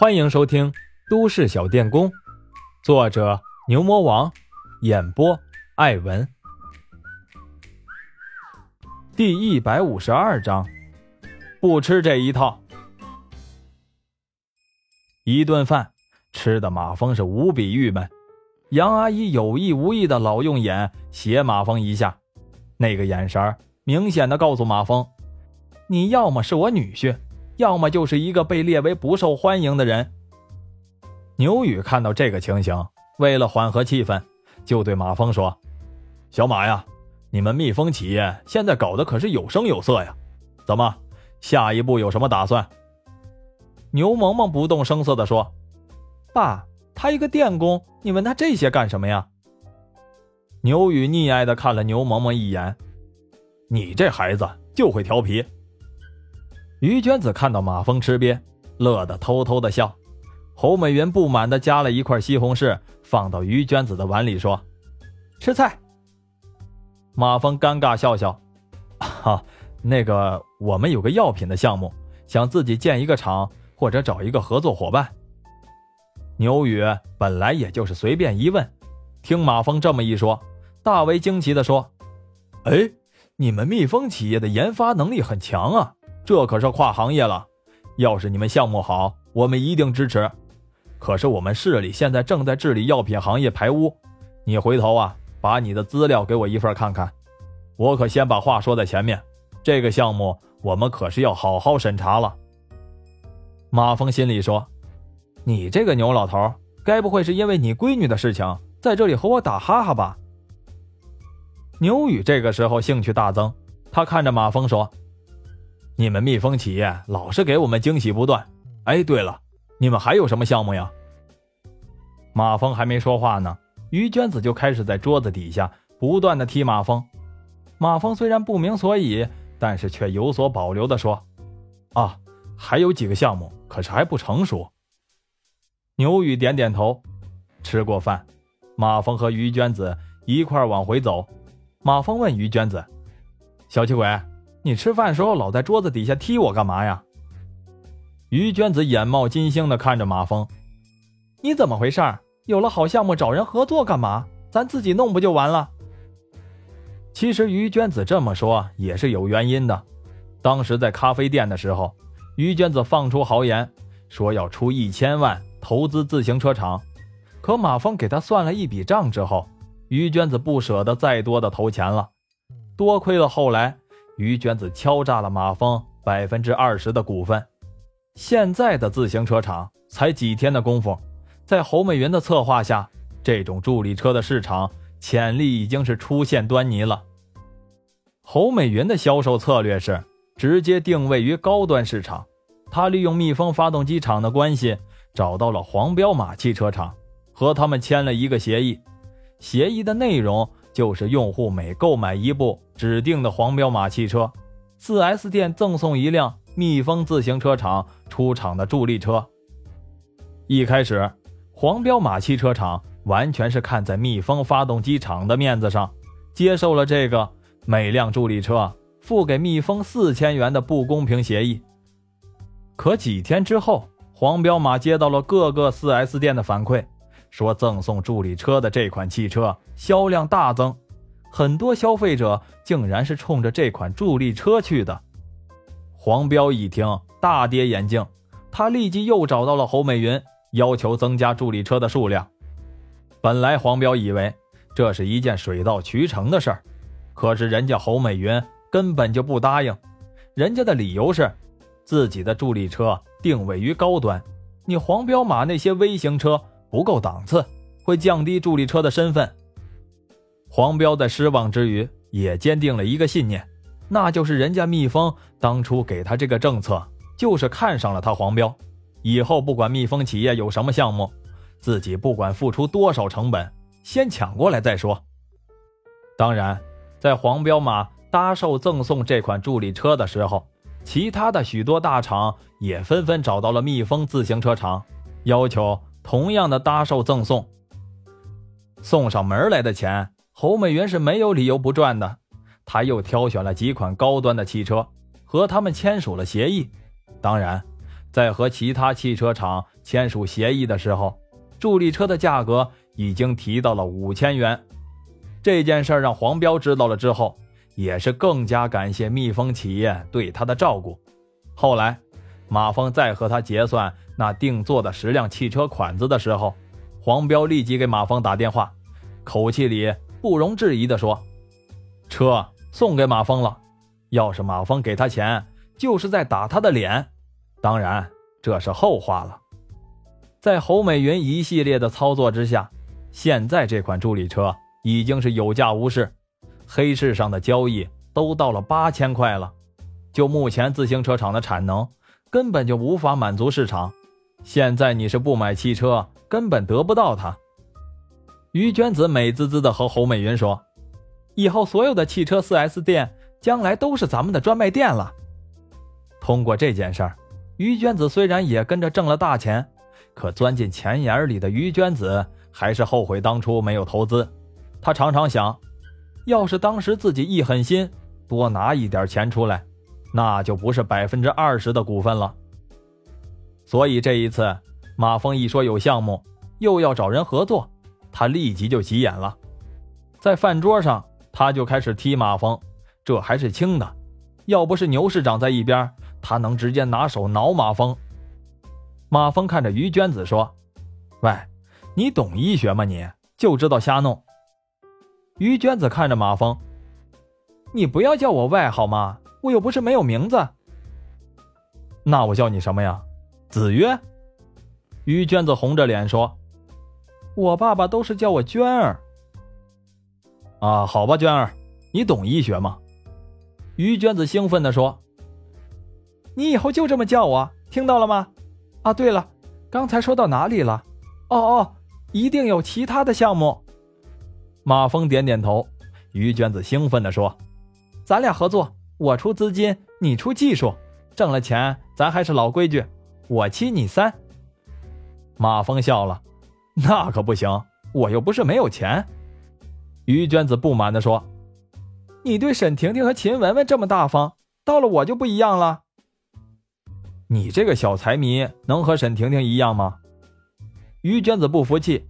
欢迎收听《都市小电工》，作者牛魔王，演播艾文。第一百五十二章，不吃这一套。一顿饭吃的马蜂是无比郁闷，杨阿姨有意无意的老用眼斜马蜂一下，那个眼神明显的告诉马蜂：你要么是我女婿。要么就是一个被列为不受欢迎的人。牛宇看到这个情形，为了缓和气氛，就对马峰说：“小马呀，你们蜜蜂企业现在搞得可是有声有色呀，怎么下一步有什么打算？”牛萌萌不动声色地说：“爸，他一个电工，你问他这些干什么呀？”牛宇溺爱地看了牛萌萌一眼：“你这孩子就会调皮。”于娟子看到马蜂吃瘪，乐得偷偷的笑。侯美云不满的夹了一块西红柿放到于娟子的碗里，说：“吃菜。”马蜂尴尬笑笑：“ 哈，那个我们有个药品的项目，想自己建一个厂或者找一个合作伙伴。”牛宇本来也就是随便一问，听马蜂这么一说，大为惊奇的说：“哎，你们蜜蜂企业的研发能力很强啊！”这可是跨行业了，要是你们项目好，我们一定支持。可是我们市里现在正在治理药品行业排污，你回头啊，把你的资料给我一份看看。我可先把话说在前面，这个项目我们可是要好好审查了。马峰心里说：“你这个牛老头，该不会是因为你闺女的事情在这里和我打哈哈吧？”牛宇这个时候兴趣大增，他看着马峰说。你们蜜蜂企业老是给我们惊喜不断。哎，对了，你们还有什么项目呀？马蜂还没说话呢，于娟子就开始在桌子底下不断的踢马蜂。马蜂虽然不明所以，但是却有所保留的说：“啊，还有几个项目，可是还不成熟。”牛宇点点头。吃过饭，马蜂和于娟子一块往回走。马蜂问于娟子：“小气鬼。”你吃饭时候老在桌子底下踢我干嘛呀？于娟子眼冒金星的看着马峰，你怎么回事？有了好项目找人合作干嘛？咱自己弄不就完了？其实于娟子这么说也是有原因的。当时在咖啡店的时候，于娟子放出豪言，说要出一千万投资自行车厂。可马峰给他算了一笔账之后，于娟子不舍得再多的投钱了。多亏了后来。于娟子敲诈了马蜂百分之二十的股份，现在的自行车厂才几天的功夫，在侯美云的策划下，这种助力车的市场潜力已经是出现端倪了。侯美云的销售策略是直接定位于高端市场，他利用蜜蜂发动机厂的关系，找到了黄彪马汽车厂，和他们签了一个协议，协议的内容。就是用户每购买一部指定的黄标马汽车，4S 店赠送一辆蜜蜂自行车厂出厂的助力车。一开始，黄标马汽车厂完全是看在蜜蜂发动机厂的面子上，接受了这个每辆助力车付给蜜蜂四千元的不公平协议。可几天之后，黄标马接到了各个 4S 店的反馈。说赠送助力车的这款汽车销量大增，很多消费者竟然是冲着这款助力车去的。黄彪一听大跌眼镜，他立即又找到了侯美云，要求增加助力车的数量。本来黄彪以为这是一件水到渠成的事儿，可是人家侯美云根本就不答应，人家的理由是自己的助力车定位于高端，你黄彪马那些微型车。不够档次，会降低助力车的身份。黄彪在失望之余，也坚定了一个信念，那就是人家蜜蜂当初给他这个政策，就是看上了他黄彪。以后不管蜜蜂企业有什么项目，自己不管付出多少成本，先抢过来再说。当然，在黄彪马搭售赠送这款助力车的时候，其他的许多大厂也纷纷找到了蜜蜂自行车厂，要求。同样的搭售赠送，送上门来的钱，侯美云是没有理由不赚的。他又挑选了几款高端的汽车，和他们签署了协议。当然，在和其他汽车厂签署协议的时候，助力车的价格已经提到了五千元。这件事让黄彪知道了之后，也是更加感谢蜜蜂企业对他的照顾。后来，马峰再和他结算那定做的十辆汽车款子的时候，黄彪立即给马峰打电话，口气里不容置疑地说：“车送给马峰了，要是马峰给他钱，就是在打他的脸。当然，这是后话了。”在侯美云一系列的操作之下，现在这款助力车已经是有价无市，黑市上的交易都到了八千块了。就目前自行车厂的产能，根本就无法满足市场。现在你是不买汽车，根本得不到它。于娟子美滋滋的和侯美云说：“以后所有的汽车 4S 店，将来都是咱们的专卖店了。”通过这件事儿，于娟子虽然也跟着挣了大钱，可钻进钱眼里的于娟子还是后悔当初没有投资。她常常想，要是当时自己一狠心，多拿一点钱出来。那就不是百分之二十的股份了。所以这一次，马峰一说有项目，又要找人合作，他立即就急眼了。在饭桌上，他就开始踢马蜂，这还是轻的，要不是牛市长在一边，他能直接拿手挠马蜂。马蜂看着于娟子说：“喂，你懂医学吗？你就知道瞎弄。”于娟子看着马蜂：“你不要叫我外号吗？”我又不是没有名字，那我叫你什么呀？子曰。于娟子红着脸说：“我爸爸都是叫我娟儿。”啊，好吧，娟儿，你懂医学吗？于娟子兴奋的说：“你以后就这么叫我，听到了吗？啊，对了，刚才说到哪里了？哦哦，一定有其他的项目。”马峰点点头。于娟子兴奋的说：“咱俩合作。”我出资金，你出技术，挣了钱，咱还是老规矩，我七你三。马峰笑了，那可不行，我又不是没有钱。于娟子不满地说：“你对沈婷婷和秦雯雯这么大方，到了我就不一样了。你这个小财迷能和沈婷婷一样吗？”于娟子不服气：“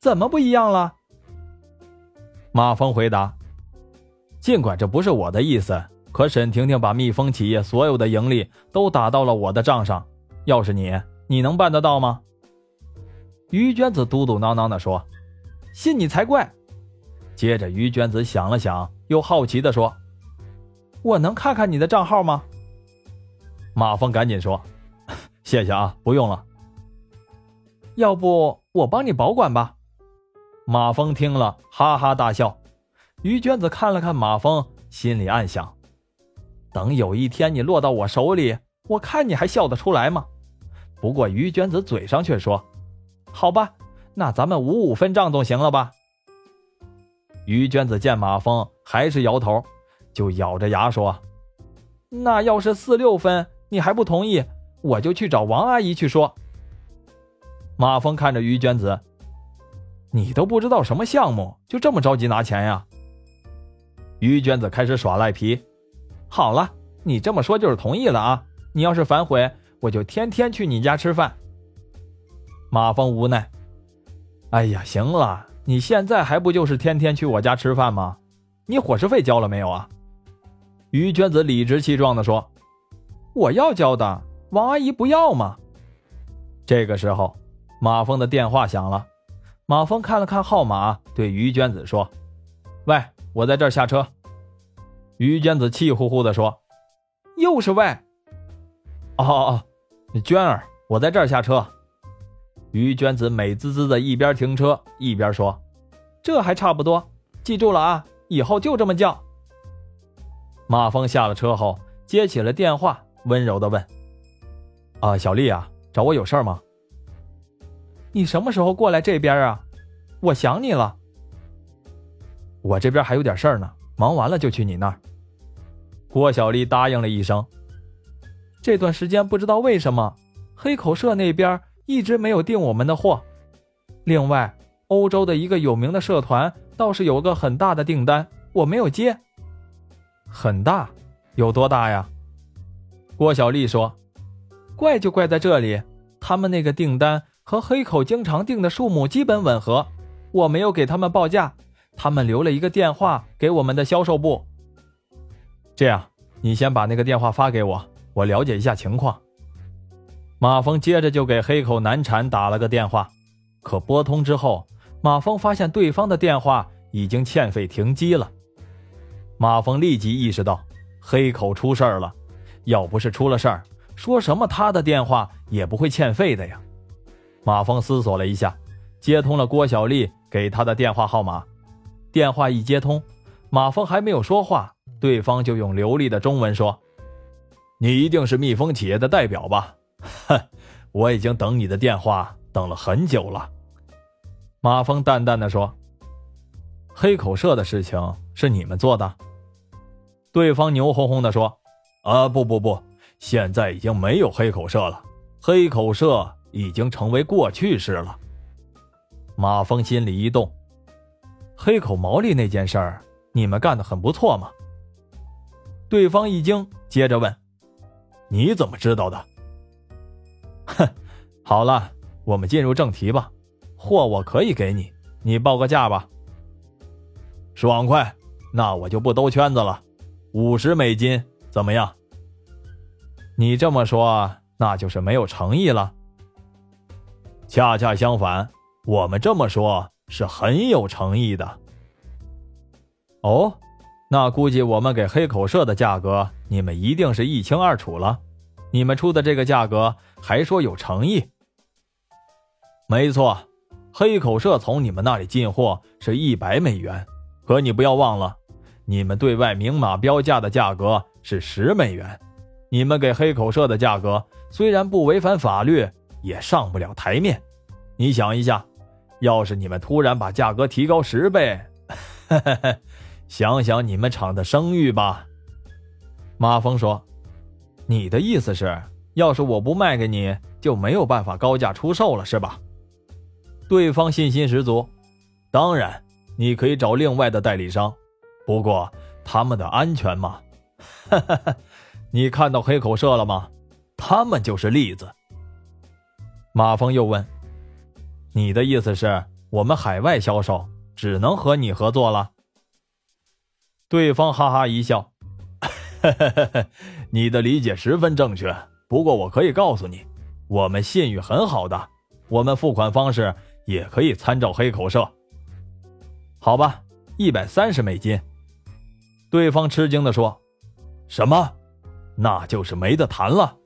怎么不一样了？”马峰回答：“尽管这不是我的意思。”可沈婷婷把蜜蜂企业所有的盈利都打到了我的账上，要是你，你能办得到吗？于娟子嘟嘟囔囔地说：“信你才怪。”接着，于娟子想了想，又好奇地说：“我能看看你的账号吗？”马峰赶紧说：“ 谢谢啊，不用了。要不我帮你保管吧？”马峰听了哈哈大笑。于娟子看了看马峰，心里暗想。等有一天你落到我手里，我看你还笑得出来吗？不过于娟子嘴上却说：“好吧，那咱们五五分账总行了吧？”于娟子见马峰还是摇头，就咬着牙说：“那要是四六分，你还不同意，我就去找王阿姨去说。”马峰看着于娟子：“你都不知道什么项目，就这么着急拿钱呀？”于娟子开始耍赖皮。好了，你这么说就是同意了啊！你要是反悔，我就天天去你家吃饭。马峰无奈，哎呀，行了，你现在还不就是天天去我家吃饭吗？你伙食费交了没有啊？于娟子理直气壮地说：“我要交的，王阿姨不要吗？”这个时候，马峰的电话响了。马峰看了看号码，对于娟子说：“喂，我在这儿下车。”于娟子气呼呼地说：“又是喂。”哦哦哦，娟儿，我在这儿下车。”于娟子美滋滋的一边停车一边说：“这还差不多，记住了啊，以后就这么叫。”马峰下了车后接起了电话，温柔的问：“啊，小丽啊，找我有事吗？你什么时候过来这边啊？我想你了。我这边还有点事儿呢。”忙完了就去你那儿。郭小丽答应了一声。这段时间不知道为什么，黑口社那边一直没有订我们的货。另外，欧洲的一个有名的社团倒是有个很大的订单，我没有接。很大？有多大呀？郭小丽说：“怪就怪在这里，他们那个订单和黑口经常订的数目基本吻合，我没有给他们报价，他们留了一个电话给我们的销售部。这样，你先把那个电话发给我，我了解一下情况。马峰接着就给黑口难产打了个电话，可拨通之后，马峰发现对方的电话已经欠费停机了。马峰立即意识到黑口出事儿了，要不是出了事儿。说什么他的电话也不会欠费的呀？马峰思索了一下，接通了郭小丽给他的电话号码。电话一接通，马峰还没有说话，对方就用流利的中文说：“你一定是蜜蜂企业的代表吧？哼，我已经等你的电话等了很久了。”马峰淡淡的说：“黑口社的事情是你们做的？”对方牛哄哄的说：“啊，不不不。”现在已经没有黑口社了，黑口社已经成为过去式了。马峰心里一动，黑口毛利那件事儿，你们干的很不错嘛。对方一惊，接着问：“你怎么知道的？”哼，好了，我们进入正题吧。货我可以给你，你报个价吧。爽快，那我就不兜圈子了，五十美金，怎么样？你这么说，那就是没有诚意了。恰恰相反，我们这么说是很有诚意的。哦，那估计我们给黑口社的价格，你们一定是一清二楚了。你们出的这个价格，还说有诚意？没错，黑口社从你们那里进货是一百美元，可你不要忘了，你们对外明码标价的价格是十美元。你们给黑口社的价格虽然不违反法律，也上不了台面。你想一下，要是你们突然把价格提高十倍，想想你们厂的声誉吧。马峰说：“你的意思是，要是我不卖给你，就没有办法高价出售了，是吧？”对方信心十足：“当然，你可以找另外的代理商，不过他们的安全嘛。”哈哈哈。你看到黑口社了吗？他们就是例子。马峰又问：“你的意思是，我们海外销售只能和你合作了？”对方哈哈一笑：“ 你的理解十分正确。不过我可以告诉你，我们信誉很好的，我们付款方式也可以参照黑口社。好吧，一百三十美金。”对方吃惊的说：“什么？”那就是没得谈了。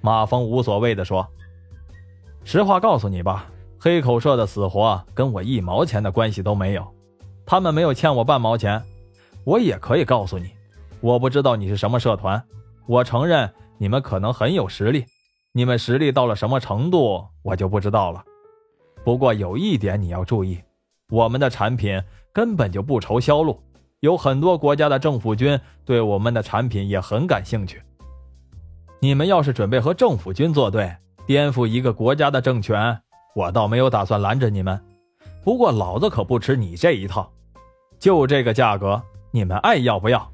马峰无所谓的说：“实话告诉你吧，黑口社的死活跟我一毛钱的关系都没有，他们没有欠我半毛钱。我也可以告诉你，我不知道你是什么社团，我承认你们可能很有实力，你们实力到了什么程度，我就不知道了。不过有一点你要注意，我们的产品根本就不愁销路。”有很多国家的政府军对我们的产品也很感兴趣。你们要是准备和政府军作对，颠覆一个国家的政权，我倒没有打算拦着你们。不过老子可不吃你这一套，就这个价格，你们爱要不要？